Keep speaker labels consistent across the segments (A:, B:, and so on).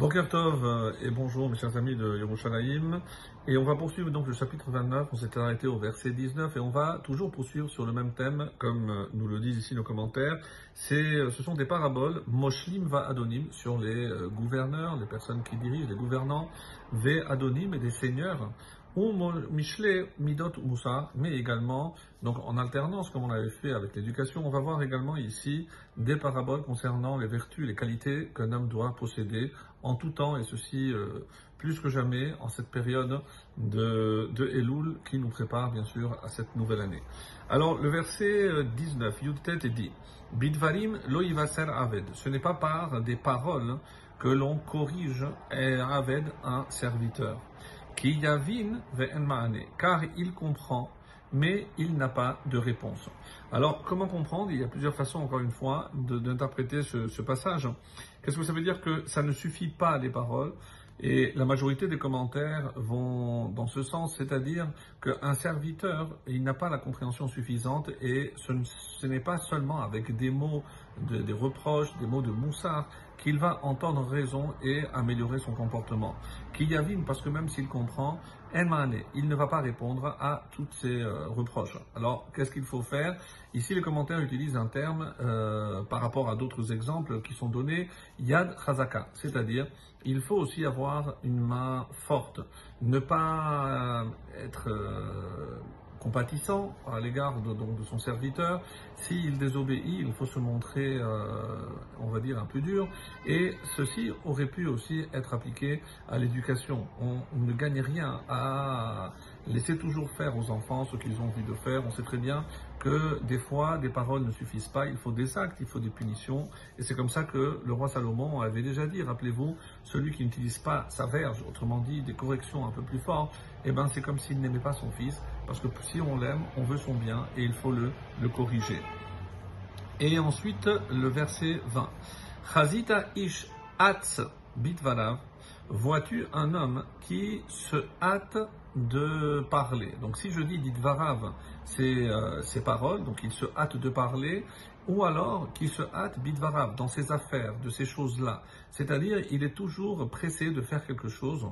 A: Tov euh, et bonjour mes chers amis de Yerushalayim. Et on va poursuivre donc le chapitre 29, on s'était arrêté au verset 19 et on va toujours poursuivre sur le même thème comme euh, nous le disent ici nos commentaires. C'est, euh, ce sont des paraboles, Moshlim va Adonim, sur les gouverneurs, les personnes qui dirigent, les gouvernants, Ve Adonim et des seigneurs ou Mishle Midot Moussa, mais également, donc en alternance comme on avait fait avec l'éducation, on va voir également ici des paraboles concernant les vertus, les qualités qu'un homme doit posséder en tout temps, et ceci euh, plus que jamais en cette période de, de Elul qui nous prépare bien sûr à cette nouvelle année. Alors le verset 19, euh, Yudtet dit, Bidvarim lo aved, ce n'est pas par des paroles que l'on corrige Aved un serviteur car il comprend, mais il n'a pas de réponse. Alors, comment comprendre? Il y a plusieurs façons, encore une fois, d'interpréter ce, passage. Qu'est-ce que ça veut dire Que ça ne suffit pas des paroles, et la majorité des commentaires vont dans ce sens, c'est-à-dire qu'un serviteur, il n'a pas la compréhension suffisante et ce, n'est pas seulement avec des mots, des reproches, des mots de moussard qu'il va entendre raison et améliorer son comportement. Kiyavin, parce que même s'il comprend, il ne va pas répondre à toutes ces euh, reproches. Alors, qu'est-ce qu'il faut faire? Ici, les commentaires utilisent un terme euh, par rapport à d'autres exemples qui sont donnés, yad chazaka, c'est-à-dire il faut aussi avoir une main forte, ne pas euh, être compatissant à l'égard de, son serviteur. S'il désobéit, il faut se montrer, euh, on va dire, un peu dur. Et ceci aurait pu aussi être appliqué à l'éducation. On ne gagne rien à laisser toujours faire aux enfants ce qu'ils ont envie de faire. On sait très bien que des fois, des paroles ne suffisent pas. Il faut des actes, il faut des punitions. Et c'est comme ça que le roi Salomon avait déjà dit, rappelez-vous, celui qui n'utilise pas sa verge, autrement dit des corrections un peu plus fortes, eh ben c'est comme s'il n'aimait pas son fils. Parce que si on l'aime, on veut son bien et il faut le, le corriger. Et ensuite, le verset 20. Chazita ish atz bitvalav. Vois-tu un homme qui se hâte de parler Donc si je dis bitvarav, c'est euh, ses paroles, donc il se hâte de parler, ou alors qu'il se hâte bitvarav dans ses affaires, de ces choses-là. C'est-à-dire, il est toujours pressé de faire quelque chose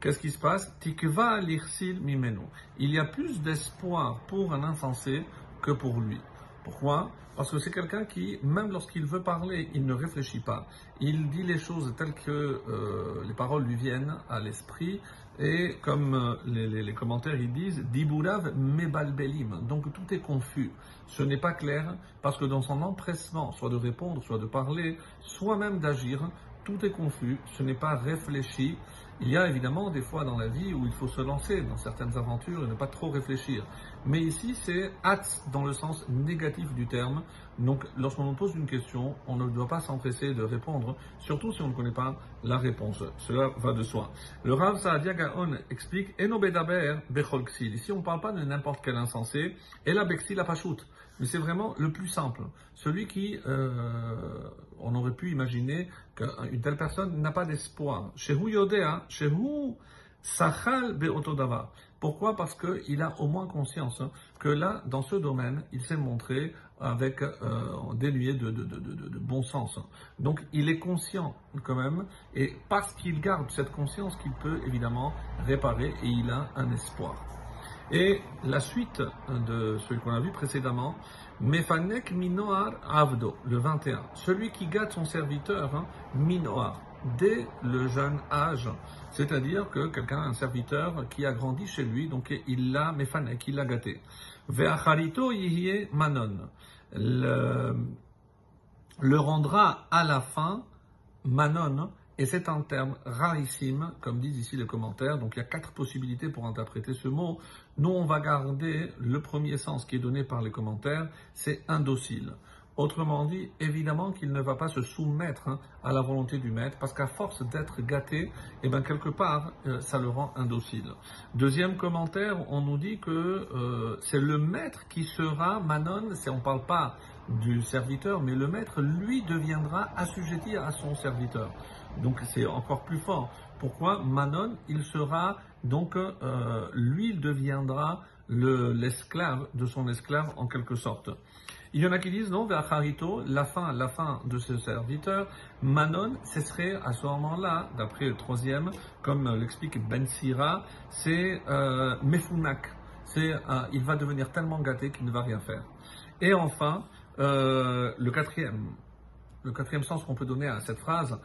A: qu'est-ce qui se passe? Tikva l'irsil mimeno. Il y a plus d'espoir pour un insensé que pour lui. Pourquoi? Parce que c'est quelqu'un qui, même lorsqu'il veut parler, il ne réfléchit pas. Il dit les choses telles que euh, les paroles lui viennent à l'esprit. Et comme euh, les, commentaires ils disent, Diburav mebalbelim. Donc tout est confus. Ce n'est pas clair parce que dans son empressement, soit de répondre, soit de parler, soit même d'agir, tout est confus, ce n'est pas réfléchi. Il y a évidemment des fois dans la vie où il faut se lancer dans certaines aventures et ne pas trop réfléchir. Mais ici, c'est hâte dans le sens négatif du terme. Donc, lorsqu'on nous pose une question, on ne doit pas s'empresser de répondre, surtout si on ne connaît pas la réponse. Cela va de soi. Le Rav Saadia Gaon explique Enobedaber Becholksil. Ici, on ne parle pas de n'importe quel insensé. Et la Bexil la Pachout. Mais c'est vraiment le plus simple. Celui qui, euh, on aurait pu imaginer qu'une telle personne n'a pas d'espoir. Shehu Yodea, Shehu Sachal Beotodava. Pourquoi? Parce qu'il a au moins conscience que là, dans ce domaine, il s'est montré avec euh, dénué de, bon sens. Donc il est conscient quand même, et parce qu'il garde cette conscience qu'il peut évidemment réparer, et il a un espoir. Et la suite de ce qu'on a vu précédemment, Mefanek Minoar Avdo, le 21. Celui qui gâte son serviteur, hein, Minoar, dès le jeune âge. C'est-à-dire que quelqu'un, un serviteur qui a grandi chez lui, donc il l'a Mefanek, il l'a gâté. Ve'acharito yihye manon. Le rendra à la fin Manon, et c'est un terme rarissime, comme disent ici les commentaires. Donc il y a quatre possibilités pour interpréter ce mot. Nous, on va garder le premier sens qui est donné par les commentaires, c'est indocile. Autrement dit, évidemment qu'il ne va pas se soumettre hein, à la volonté du maître, parce qu'à force d'être gâté, eh ben, quelque part, euh, ça le rend indocile. Deuxième commentaire, on nous dit que euh, c'est le maître qui sera Manon, on ne parle pas du serviteur, mais le maître, lui, deviendra assujetti à son serviteur. Donc c'est encore plus fort. Pourquoi Manon, il sera donc euh, lui, il deviendra l'esclave de son esclave en quelque sorte. Il y en a qui disent non, Ve'acharito, la fin, la fin de ce serviteur, Manon, ce serait à ce moment-là, d'après le troisième, comme l'explique Ben Sira, c'est euh, Mefunak. C'est, euh, il va devenir tellement gâté qu'il ne va rien faire. Et enfin, euh, le quatrième, le quatrième sens qu'on peut donner à cette phrase,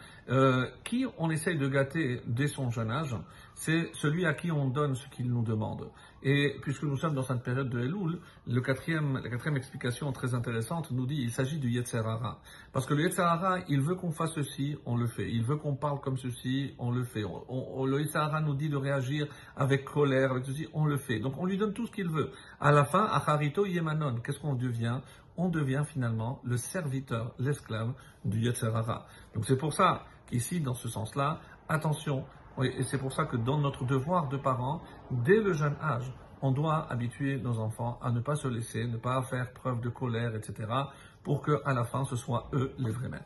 A: qui on essaye de gâter dès son jeune âge, c'est celui à qui on donne ce qu'il nous demande. Et puisque nous sommes dans cette période de Elul, la quatrième explication très intéressante nous dit il s'agit du Yetzerara. Parce que le Yetzerara, il veut qu'on fasse ceci, on le fait. Il veut qu'on parle comme ceci, on le fait. Le Yetzerara nous dit de réagir avec colère, avec ceci, on le fait. Donc on lui donne tout ce qu'il veut. À la fin, Acharito Yemanon, qu'est-ce qu'on devient? On devient finalement le serviteur, l'esclave du Yetzerara. Donc c'est pour ça qu'ici, dans ce sens-là, attention, et c'est pour ça que dans notre devoir de parents, dès le jeune âge, on doit habituer nos enfants à ne pas se laisser, ne pas faire preuve de colère, etc., pour qu'à la fin, ce soit eux les vrais maîtres.